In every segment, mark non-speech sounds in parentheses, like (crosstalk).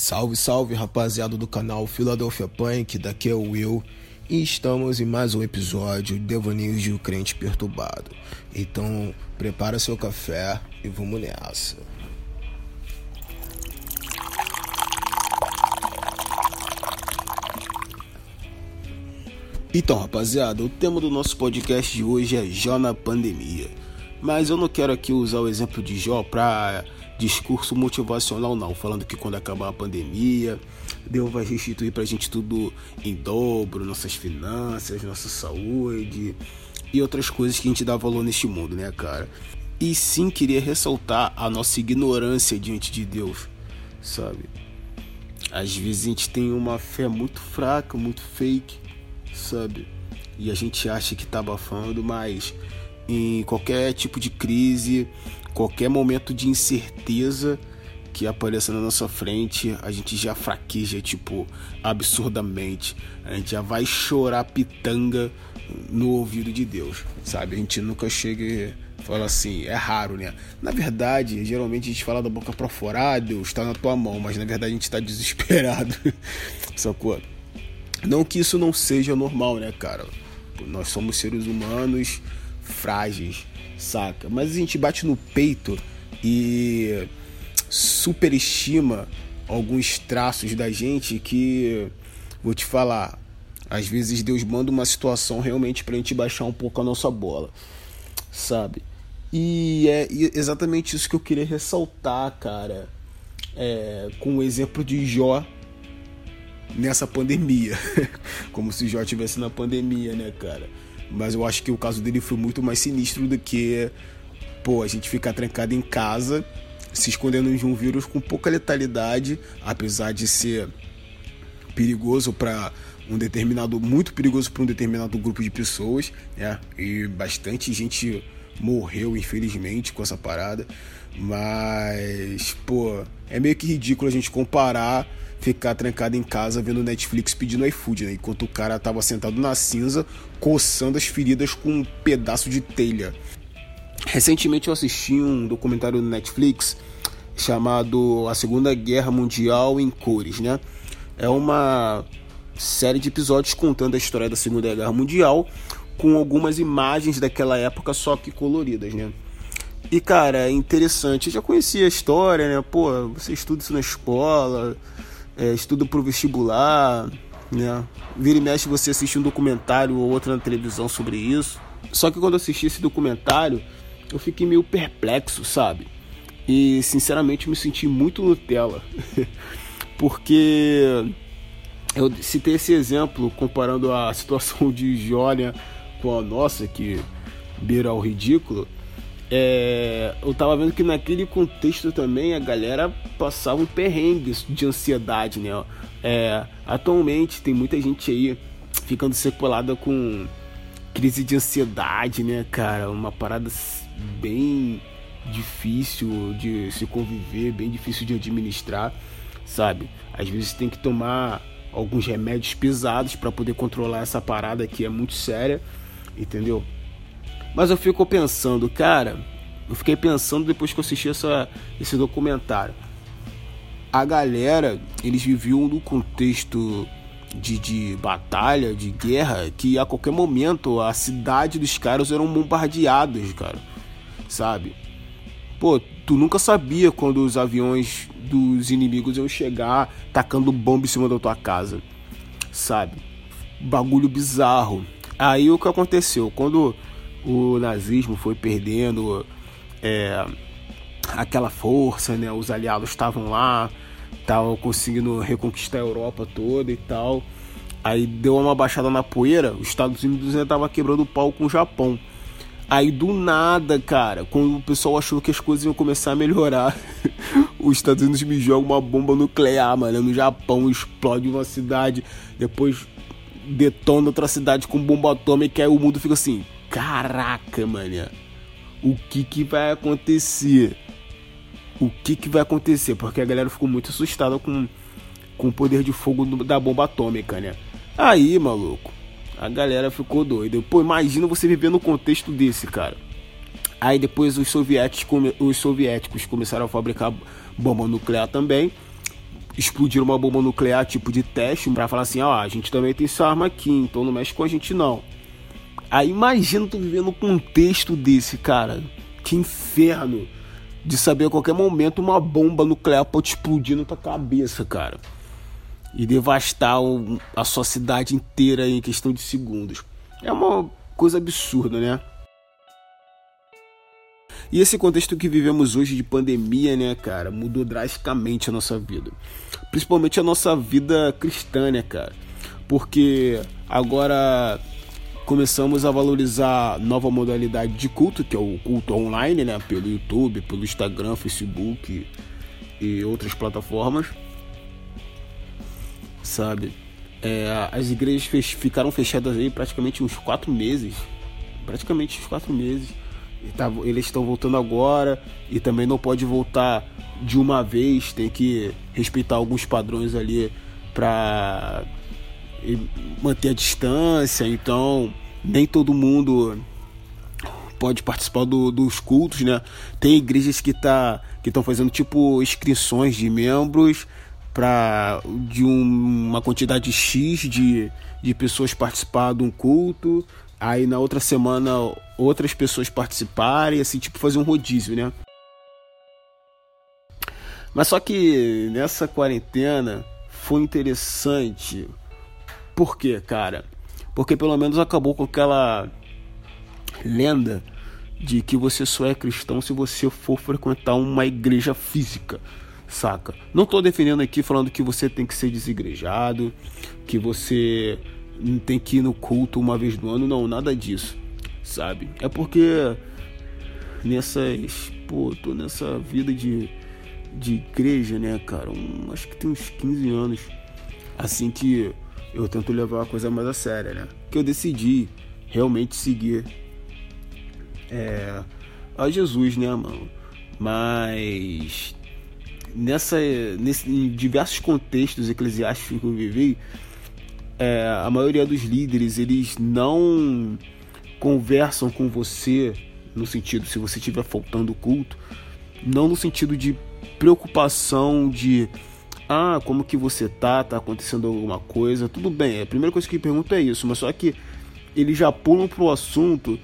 Salve, salve rapaziada do canal Philadelphia Punk, daqui é o Will e estamos em mais um episódio de Devaneios de um Crente Perturbado. Então, prepara seu café e vamos nessa. Então, rapaziada, o tema do nosso podcast de hoje é Jó na pandemia. Mas eu não quero aqui usar o exemplo de Jó para discurso motivacional, não. Falando que quando acabar a pandemia, Deus vai restituir pra gente tudo em dobro, nossas finanças, nossa saúde e outras coisas que a gente dá valor neste mundo, né, cara? E sim queria ressaltar a nossa ignorância diante de Deus, sabe? Às vezes a gente tem uma fé muito fraca, muito fake, sabe? E a gente acha que tá abafando, mas em qualquer tipo de crise, qualquer momento de incerteza que apareça na nossa frente, a gente já fraqueja, tipo, absurdamente. A gente já vai chorar pitanga no ouvido de Deus, sabe? A gente nunca chega e fala assim, é raro, né? Na verdade, geralmente a gente fala da boca pra fora, ah, Deus, tá na tua mão, mas na verdade a gente tá desesperado, (laughs) sacou? Não que isso não seja normal, né, cara? Nós somos seres humanos frágeis, saca? Mas a gente bate no peito e superestima alguns traços da gente que, vou te falar, às vezes Deus manda uma situação realmente pra gente baixar um pouco a nossa bola, sabe? E é exatamente isso que eu queria ressaltar, cara, é, com o exemplo de Jó nessa pandemia. (laughs) Como se Jó estivesse na pandemia, né, cara? Mas eu acho que o caso dele foi muito mais sinistro do que, pô, a gente ficar trancado em casa, se escondendo de um vírus com pouca letalidade, apesar de ser perigoso para um determinado, muito perigoso para um determinado grupo de pessoas, né? E bastante gente morreu, infelizmente, com essa parada. Mas, pô, é meio que ridículo a gente comparar ficar trancado em casa vendo Netflix pedindo iFood, né? Enquanto o cara tava sentado na cinza, coçando as feridas com um pedaço de telha. Recentemente eu assisti um documentário no Netflix chamado A Segunda Guerra Mundial em Cores, né? É uma série de episódios contando a história da Segunda Guerra Mundial com algumas imagens daquela época só que coloridas, né? E cara, é interessante. Eu já conhecia a história, né? Pô, você estuda isso na escola, é, estuda pro vestibular, né? Vira e mexe você assiste um documentário ou outro na televisão sobre isso. Só que quando eu assisti esse documentário, eu fiquei meio perplexo, sabe? E sinceramente me senti muito Nutella. (laughs) Porque eu citei esse exemplo comparando a situação de Jónia com a nossa, que beira o ridículo. É, eu tava vendo que naquele contexto também a galera passava um perrengue de ansiedade, né? É, atualmente tem muita gente aí ficando sequelada com crise de ansiedade, né, cara? Uma parada bem difícil de se conviver, bem difícil de administrar, sabe? Às vezes tem que tomar alguns remédios pesados para poder controlar essa parada que é muito séria, entendeu? Mas eu fico pensando, cara, eu fiquei pensando depois que eu assisti essa, esse documentário. A galera, eles viviam no contexto de, de batalha, de guerra, que a qualquer momento a cidade dos caras eram bombardeadas, cara. Sabe? Pô, tu nunca sabia quando os aviões dos inimigos iam chegar tacando bomba em cima da tua casa. Sabe? Bagulho bizarro. Aí o que aconteceu? Quando o nazismo foi perdendo é, aquela força, né? Os aliados estavam lá, estavam conseguindo reconquistar a Europa toda e tal. Aí deu uma baixada na poeira, os Estados Unidos ainda tava quebrando o pau com o Japão. Aí do nada, cara, quando o pessoal achou que as coisas iam começar a melhorar, (laughs) os Estados Unidos me jogam uma bomba nuclear, mano, no Japão, explode uma cidade, depois detona outra cidade com bomba atômica, aí o mundo fica assim, caraca, mano, o que que vai acontecer? O que que vai acontecer? Porque a galera ficou muito assustada com, com o poder de fogo da bomba atômica, né? Aí, maluco, a galera ficou doida. Pô, imagina você viver no contexto desse, cara. Aí depois os soviéticos, os soviéticos começaram a fabricar bomba nuclear também. explodir uma bomba nuclear tipo de teste para falar assim, ó, a gente também tem essa arma aqui, então não mexe com a gente não. Aí imagina tu vivendo um contexto desse, cara. Que inferno de saber a qualquer momento uma bomba nuclear pode explodir na tua cabeça, cara. E devastar a sua cidade inteira em questão de segundos. É uma coisa absurda, né? E esse contexto que vivemos hoje de pandemia, né, cara, mudou drasticamente a nossa vida. Principalmente a nossa vida cristã, né, cara? Porque agora começamos a valorizar nova modalidade de culto, que é o culto online, né, pelo YouTube, pelo Instagram, Facebook e outras plataformas. Sabe? É, as igrejas fech ficaram fechadas aí praticamente uns quatro meses. Praticamente uns quatro meses tá, eles estão voltando agora e também não pode voltar de uma vez, tem que respeitar alguns padrões ali para manter a distância, então nem todo mundo pode participar do, dos cultos, né? Tem igrejas que tá que estão fazendo tipo inscrições de membros para de um, uma quantidade X de, de pessoas participar de um culto aí na outra semana outras pessoas participarem, assim, tipo fazer um rodízio, né? Mas só que nessa quarentena foi interessante. Por quê, cara? Porque pelo menos acabou com aquela lenda de que você só é cristão se você for frequentar uma igreja física, saca? Não tô defendendo aqui falando que você tem que ser desigrejado, que você tem que ir no culto uma vez no ano, não, nada disso, sabe? É porque nessas, pô, tô nessa vida de, de igreja, né, cara? Um, acho que tem uns 15 anos, assim que eu tento levar a coisa mais a séria, né? Que eu decidi realmente seguir é, a Jesus, né, mano? Mas nessa, nesse, em diversos contextos eclesiásticos que eu vivi, é, a maioria dos líderes eles não conversam com você no sentido se você estiver faltando culto, não no sentido de preocupação de ah, como que você tá, tá acontecendo alguma coisa, tudo bem. A primeira coisa que pergunto é isso, mas só que eles já pulam pro assunto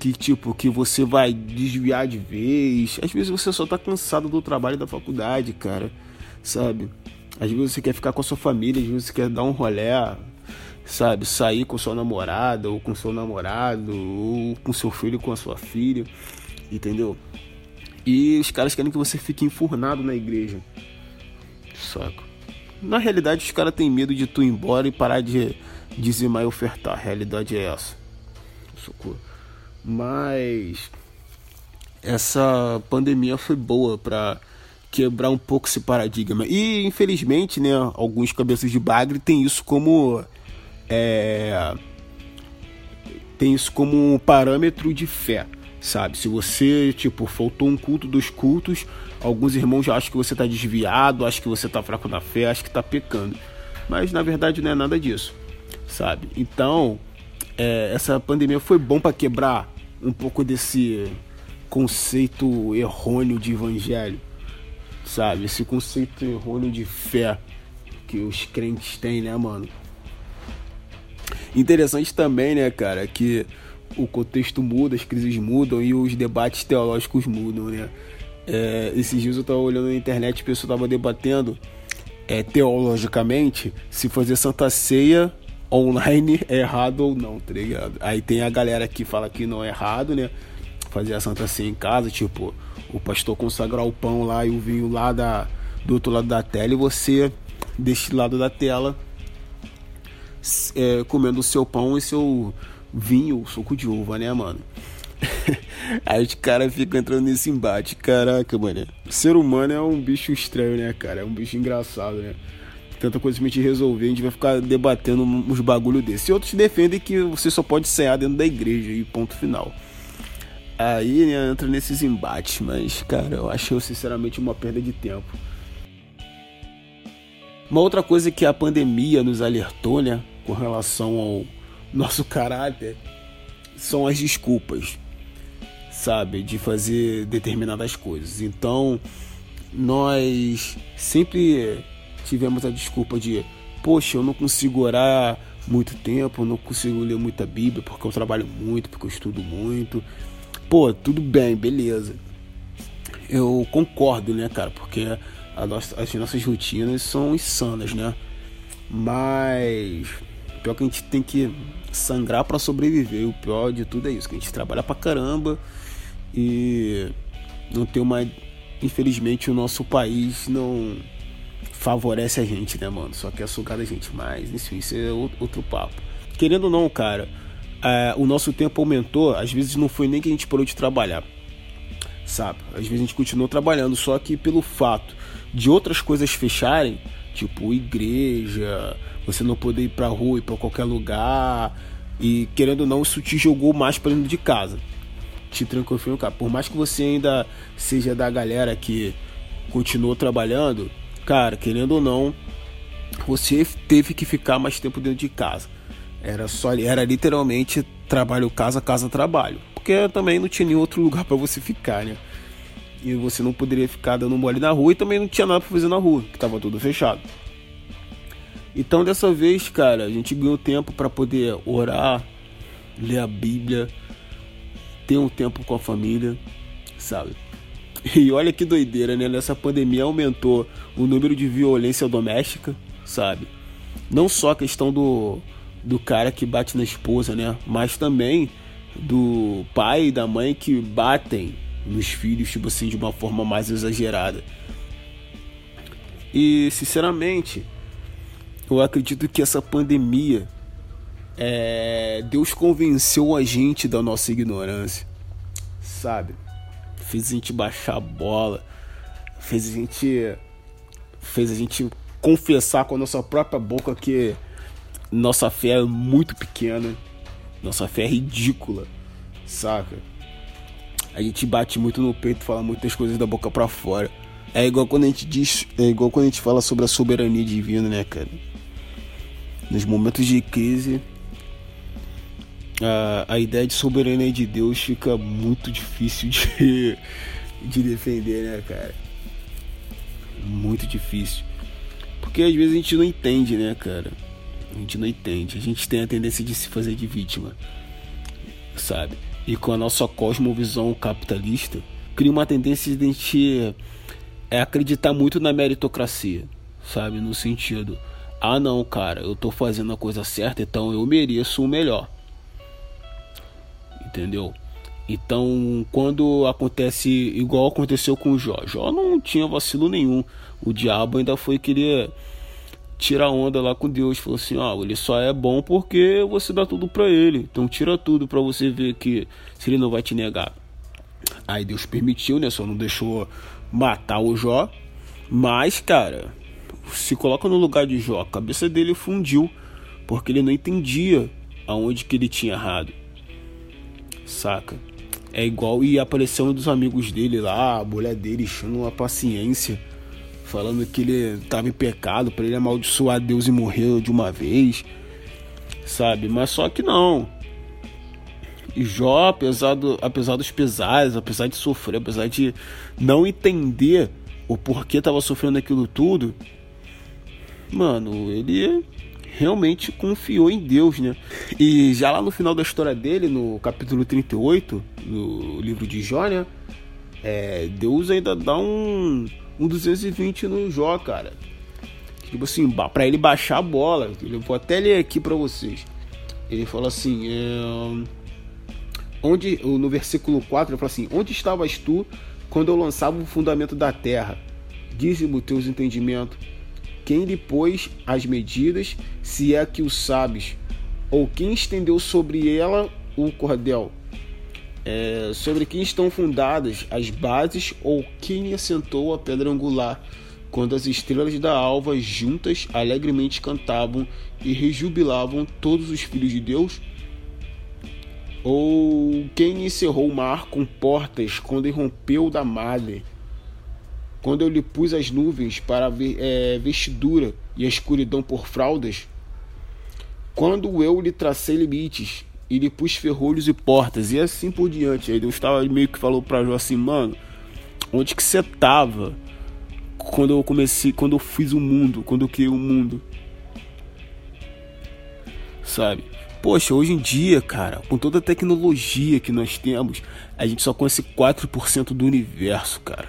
que tipo que você vai desviar de vez. Às vezes você só tá cansado do trabalho da faculdade, cara, sabe? Às vezes você quer ficar com a sua família, às vezes você quer dar um rolé, sabe? Sair com sua namorada, ou com seu namorado, ou com seu filho, com a sua filha, entendeu? E os caras querem que você fique enfurnado na igreja, saco? Na realidade, os caras têm medo de tu ir embora e parar de dizimar e ofertar. A realidade é essa. Socorro. Mas essa pandemia foi boa para quebrar um pouco esse paradigma. E infelizmente, né, alguns cabeças de bagre têm isso como é, tem isso como um parâmetro de fé, sabe? Se você, tipo, faltou um culto dos cultos, alguns irmãos já acham que você está desviado, acham que você está fraco na fé, acham que está pecando. Mas na verdade não é nada disso, sabe? Então, é, essa pandemia foi bom para quebrar um pouco desse conceito errôneo de evangelho, sabe? Esse conceito errôneo de fé que os crentes têm, né, mano? Interessante também, né, cara, que o contexto muda, as crises mudam e os debates teológicos mudam, né? É, esses dias eu tava olhando na internet, a pessoa tava debatendo é, teologicamente se fazer Santa Ceia online é errado ou não, tá ligado? Aí tem a galera que fala que não é errado, né? Fazer a Santa Ceia em casa, tipo, o pastor consagrar o pão lá e o vinho lá da, do outro lado da tela e você deste lado da tela é, comendo o seu pão e seu vinho, suco de uva, né, mano? (laughs) Aí os caras ficam entrando nesse embate. Caraca, mano. O ser humano é um bicho estranho, né, cara? É um bicho engraçado, né? Tanta coisa pra gente resolver, a gente vai ficar debatendo uns bagulho desse. E outros defendem que você só pode cear dentro da igreja e ponto final. Aí né, entra nesses embates, mas, cara, eu acho sinceramente uma perda de tempo. Uma outra coisa que a pandemia nos alertou, né, com relação ao nosso caráter, são as desculpas, sabe, de fazer determinadas coisas. Então, nós sempre tivemos a desculpa de, poxa, eu não consigo orar muito tempo, eu não consigo ler muita Bíblia porque eu trabalho muito, porque eu estudo muito. Pô, tudo bem, beleza. Eu concordo, né, cara? Porque nossa, as nossas rotinas são insanas, né? Mas pior que a gente tem que sangrar para sobreviver. O pior de tudo é isso, que a gente trabalha pra caramba e não tem uma. Infelizmente o nosso país não favorece a gente, né, mano? Só quer sugar da gente mais. Isso, isso é outro papo. Querendo ou não, cara, é, o nosso tempo aumentou. Às vezes não foi nem que a gente parou de trabalhar, sabe? Às vezes a gente continuou trabalhando, só que pelo fato de outras coisas fecharem, tipo igreja, você não poder ir pra rua, ir pra qualquer lugar, e querendo ou não, isso te jogou mais para dentro de casa. Te tranquilo, cara. Por mais que você ainda seja da galera que continuou trabalhando, cara, querendo ou não, você teve que ficar mais tempo dentro de casa. Era só era literalmente trabalho casa casa trabalho, porque também não tinha nenhum outro lugar para você ficar, né? E você não poderia ficar dando mole na rua e também não tinha nada para fazer na rua, que tava tudo fechado. Então dessa vez, cara, a gente ganhou tempo para poder orar, ler a Bíblia, ter um tempo com a família, sabe? E olha que doideira, né? Nessa pandemia aumentou o número de violência doméstica, sabe? Não só a questão do, do cara que bate na esposa, né? Mas também do pai e da mãe que batem nos filhos, tipo assim, de uma forma mais exagerada. E, sinceramente, eu acredito que essa pandemia é, Deus convenceu a gente da nossa ignorância, sabe? Fez a gente baixar a bola, fez a gente fez a gente confessar com a nossa própria boca que nossa fé é muito pequena, nossa fé é ridícula, saca? A gente bate muito no peito, fala muitas coisas da boca para fora. É igual quando a gente diz, é igual quando a gente fala sobre a soberania divina, né, cara? Nos momentos de crise, a, a ideia de soberania de Deus fica muito difícil de, (laughs) de defender, né, cara? Muito difícil. Porque às vezes a gente não entende, né, cara? A gente não entende. A gente tem a tendência de se fazer de vítima, sabe? E com a nossa cosmovisão capitalista, cria uma tendência de a gente é acreditar muito na meritocracia, sabe? No sentido, ah não, cara, eu tô fazendo a coisa certa, então eu mereço o melhor. Entendeu? Então, quando acontece igual aconteceu com o Jó, Jó não tinha vacilo nenhum. O diabo ainda foi querer tirar onda lá com Deus, falou assim: "Ó, ele só é bom porque você dá tudo para ele. Então tira tudo para você ver que se ele não vai te negar". Aí Deus permitiu, né? Só não deixou matar o Jó. Mas, cara, se coloca no lugar de Jó, a cabeça dele fundiu, porque ele não entendia aonde que ele tinha errado. Saca? É igual e apareceu um dos amigos dele lá, a mulher dele enchendo uma paciência, falando que ele estava em pecado, para ele amaldiçoar Deus e morrer de uma vez, sabe? Mas só que não. E Jó, apesar, do, apesar dos pesares, apesar de sofrer, apesar de não entender o porquê estava sofrendo aquilo tudo, mano, ele realmente confiou em Deus, né? E já lá no final da história dele, no capítulo 38, no livro de Jó, né? É, Deus ainda dá um, um 220 no Jó, cara. Tipo assim, para ele baixar a bola. Eu vou até ler aqui para vocês. Ele fala assim: é, onde no versículo 4 ele fala assim: Onde estavas tu quando eu lançava o fundamento da terra? Dize-me teus entendimentos quem lhe pôs as medidas, se é que o sabes, ou quem estendeu sobre ela o cordel, é, sobre quem estão fundadas as bases, ou quem assentou a pedra angular, quando as estrelas da alva juntas alegremente cantavam e rejubilavam todos os filhos de Deus? Ou quem encerrou o mar com portas quando irrompeu da madre? quando eu lhe pus as nuvens para é, vestidura e a escuridão por fraldas, quando eu lhe tracei limites e pus ferrolhos e portas, e assim por diante. Aí Deus estava meio que falou para Jó assim, mano, onde que você tava quando eu comecei, quando eu fiz o mundo, quando eu criei o mundo. Sabe? Poxa, hoje em dia, cara, com toda a tecnologia que nós temos, a gente só conhece 4% do universo, cara.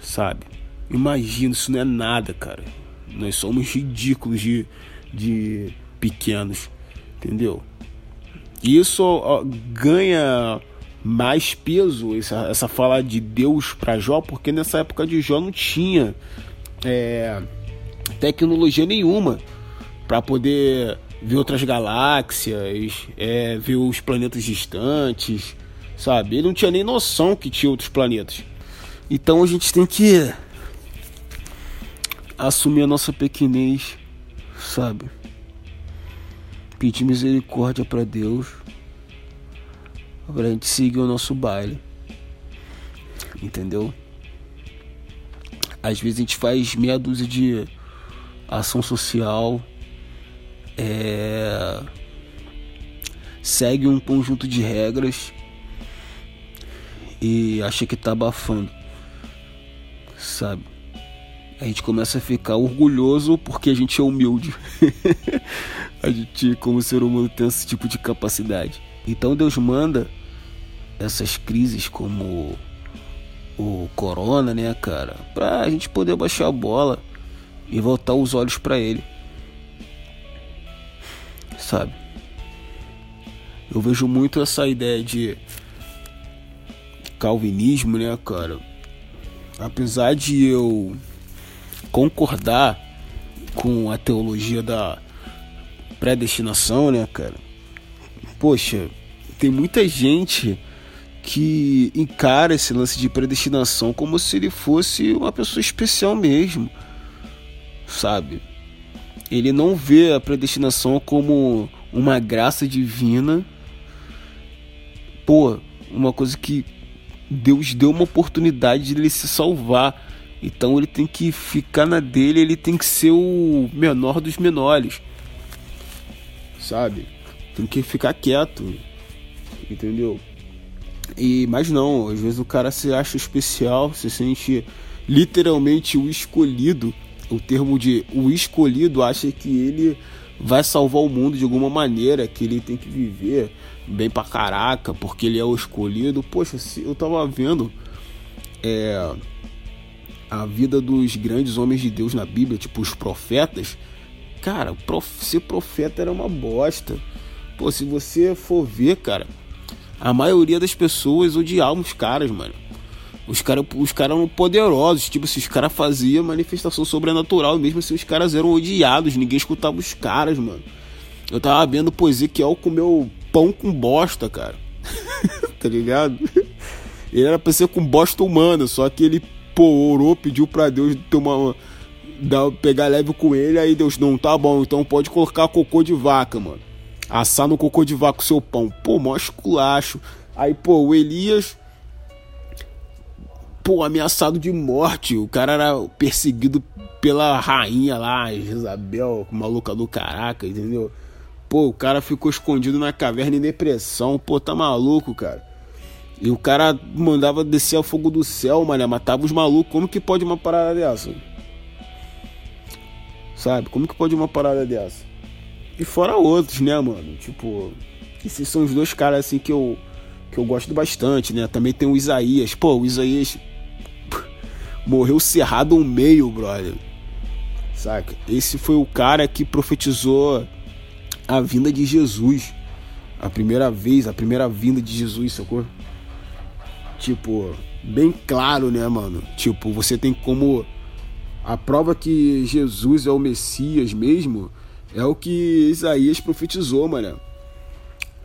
Sabe? Imagina, isso não é nada, cara. Nós somos ridículos de, de pequenos, entendeu? E isso ó, ganha mais peso, essa, essa fala de Deus para Jó, porque nessa época de Jó não tinha é, tecnologia nenhuma para poder ver outras galáxias, é, ver os planetas distantes, sabe? Ele não tinha nem noção que tinha outros planetas. Então a gente tem que assumir a nossa pequenez, sabe? Pedir misericórdia para Deus, para a gente seguir o nosso baile, entendeu? Às vezes a gente faz meia dúzia de ação social. É, segue um conjunto de regras. E acha que tá abafando, sabe? A gente começa a ficar orgulhoso porque a gente é humilde. (laughs) a gente, como ser humano, tem esse tipo de capacidade. Então Deus manda essas crises como o corona, né, cara, pra gente poder baixar a bola e voltar os olhos para ele sabe? Eu vejo muito essa ideia de calvinismo, né, cara? Apesar de eu concordar com a teologia da predestinação, né, cara? Poxa, tem muita gente que encara esse lance de predestinação como se ele fosse uma pessoa especial mesmo, sabe? ele não vê a predestinação como uma graça divina. Pô, uma coisa que Deus deu uma oportunidade de ele se salvar. Então ele tem que ficar na dele, ele tem que ser o menor dos menores. Sabe? Tem que ficar quieto. Entendeu? E mas não, às vezes o cara se acha especial, se sente literalmente o escolhido o termo de o escolhido acha que ele vai salvar o mundo de alguma maneira, que ele tem que viver bem pra caraca, porque ele é o escolhido. Poxa, eu tava vendo é, a vida dos grandes homens de Deus na Bíblia, tipo os profetas, cara, prof, ser profeta era uma bosta. Pô, se você for ver, cara, a maioria das pessoas odiavam os caras, mano. Os caras os cara eram poderosos, tipo, se os caras faziam manifestação sobrenatural, mesmo assim os caras eram odiados, ninguém escutava os caras, mano. Eu tava vendo, pô, Ezequiel comeu pão com bosta, cara. (laughs) tá ligado? Ele era pra ser com bosta humana, só que ele, pô, orou, pediu pra Deus tomar dar, pegar leve com ele, aí Deus, não, tá bom, então pode colocar cocô de vaca, mano. Assar no cocô de vaca o seu pão. Pô, mó esculacho. Aí, pô, o Elias pô, ameaçado de morte. O cara era perseguido pela rainha lá, Isabel, maluca do caraca, entendeu? Pô, o cara ficou escondido na caverna em depressão. Pô, tá maluco, cara. E o cara mandava descer ao fogo do céu, mano, matava os malucos. Como que pode uma parada dessa? Sabe? Como que pode uma parada dessa? E fora outros, né, mano? Tipo, esses são os dois caras assim que eu que eu gosto bastante, né? Também tem o Isaías. Pô, o Isaías (laughs) morreu cerrado ao meio, brother. Saca? Esse foi o cara que profetizou a vinda de Jesus. A primeira vez, a primeira vinda de Jesus, sacou? Tipo, bem claro, né, mano? Tipo, você tem como. A prova que Jesus é o Messias mesmo é o que Isaías profetizou, mano.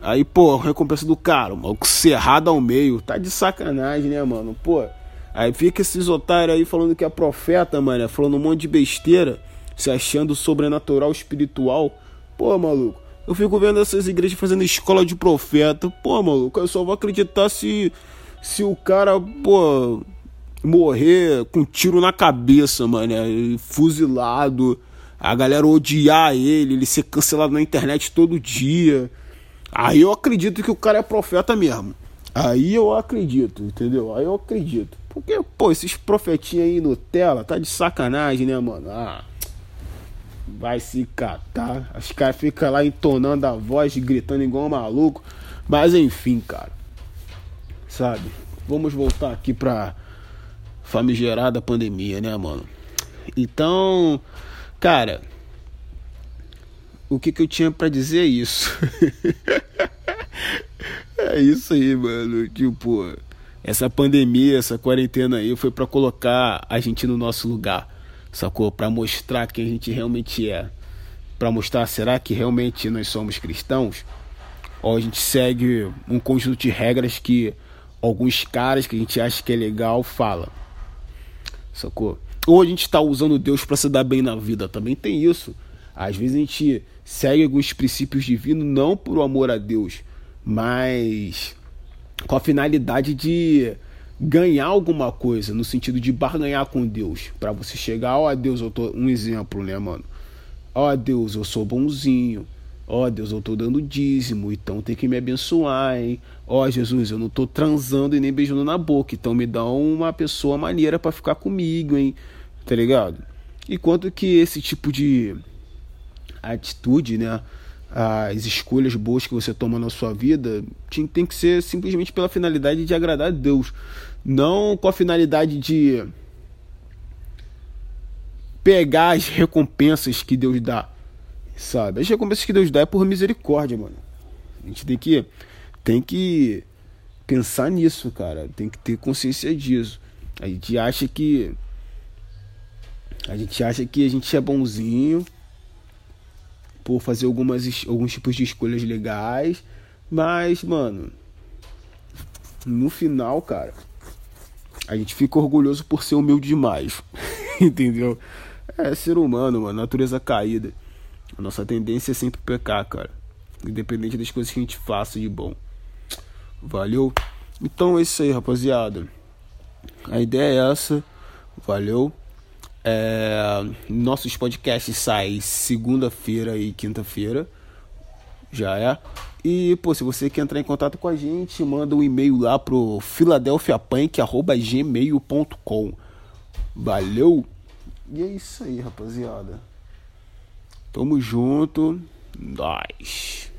Aí, pô, recompensa do cara, mano, cerrado ao meio. Tá de sacanagem, né, mano? Pô. Aí fica esses otários aí falando que é profeta, mano, falando um monte de besteira, se achando sobrenatural, espiritual. Pô, maluco, eu fico vendo essas igrejas fazendo escola de profeta. Pô, maluco, eu só vou acreditar se, se o cara, pô, morrer com um tiro na cabeça, mano, fuzilado, a galera odiar ele, ele ser cancelado na internet todo dia. Aí eu acredito que o cara é profeta mesmo. Aí eu acredito, entendeu? Aí eu acredito. Porque, pô, esses profetinhos aí Nutella, tá de sacanagem, né, mano? Ah, vai se catar. Os caras ficam lá entonando a voz, gritando igual um maluco. Mas enfim, cara. Sabe? Vamos voltar aqui pra famigerada pandemia, né, mano? Então, cara, o que, que eu tinha para dizer é isso. (laughs) é isso aí, mano. Tipo, essa pandemia, essa quarentena aí foi para colocar a gente no nosso lugar, sacou? Para mostrar quem a gente realmente é. Para mostrar, será que realmente nós somos cristãos? Ou a gente segue um conjunto de regras que alguns caras que a gente acha que é legal fala. Sacou? Ou a gente está usando Deus para se dar bem na vida, também tem isso. Às vezes a gente segue alguns princípios divinos não por amor a Deus, mas com a finalidade de ganhar alguma coisa, no sentido de barganhar com Deus, para você chegar, ó oh, Deus, eu tô um exemplo, né, mano? Ó oh, Deus, eu sou bonzinho. Ó oh, Deus, eu tô dando dízimo, então tem que me abençoar, hein? Ó oh, Jesus, eu não tô transando e nem beijando na boca, então me dá uma pessoa maneira para ficar comigo, hein? Tá ligado? E quanto que esse tipo de atitude, né? as escolhas boas que você toma na sua vida tem que ser simplesmente pela finalidade de agradar a Deus, não com a finalidade de pegar as recompensas que Deus dá, sabe? As recompensas que Deus dá é por misericórdia, mano. A gente tem que tem que pensar nisso, cara. Tem que ter consciência disso. A gente acha que a gente acha que a gente é bonzinho por fazer algumas, alguns tipos de escolhas legais. Mas, mano, no final, cara, a gente fica orgulhoso por ser humilde demais. (laughs) Entendeu? É ser humano, mano, natureza caída. A nossa tendência é sempre pecar, cara. Independente das coisas que a gente faça de bom. Valeu? Então é isso aí, rapaziada. A ideia é essa. Valeu? É, nossos podcasts saem segunda-feira e quinta-feira. Já é. E, pô, se você quer entrar em contato com a gente, manda um e-mail lá pro philadelphiapunk.gmail.com Valeu! E é isso aí, rapaziada. Tamo junto. Nós.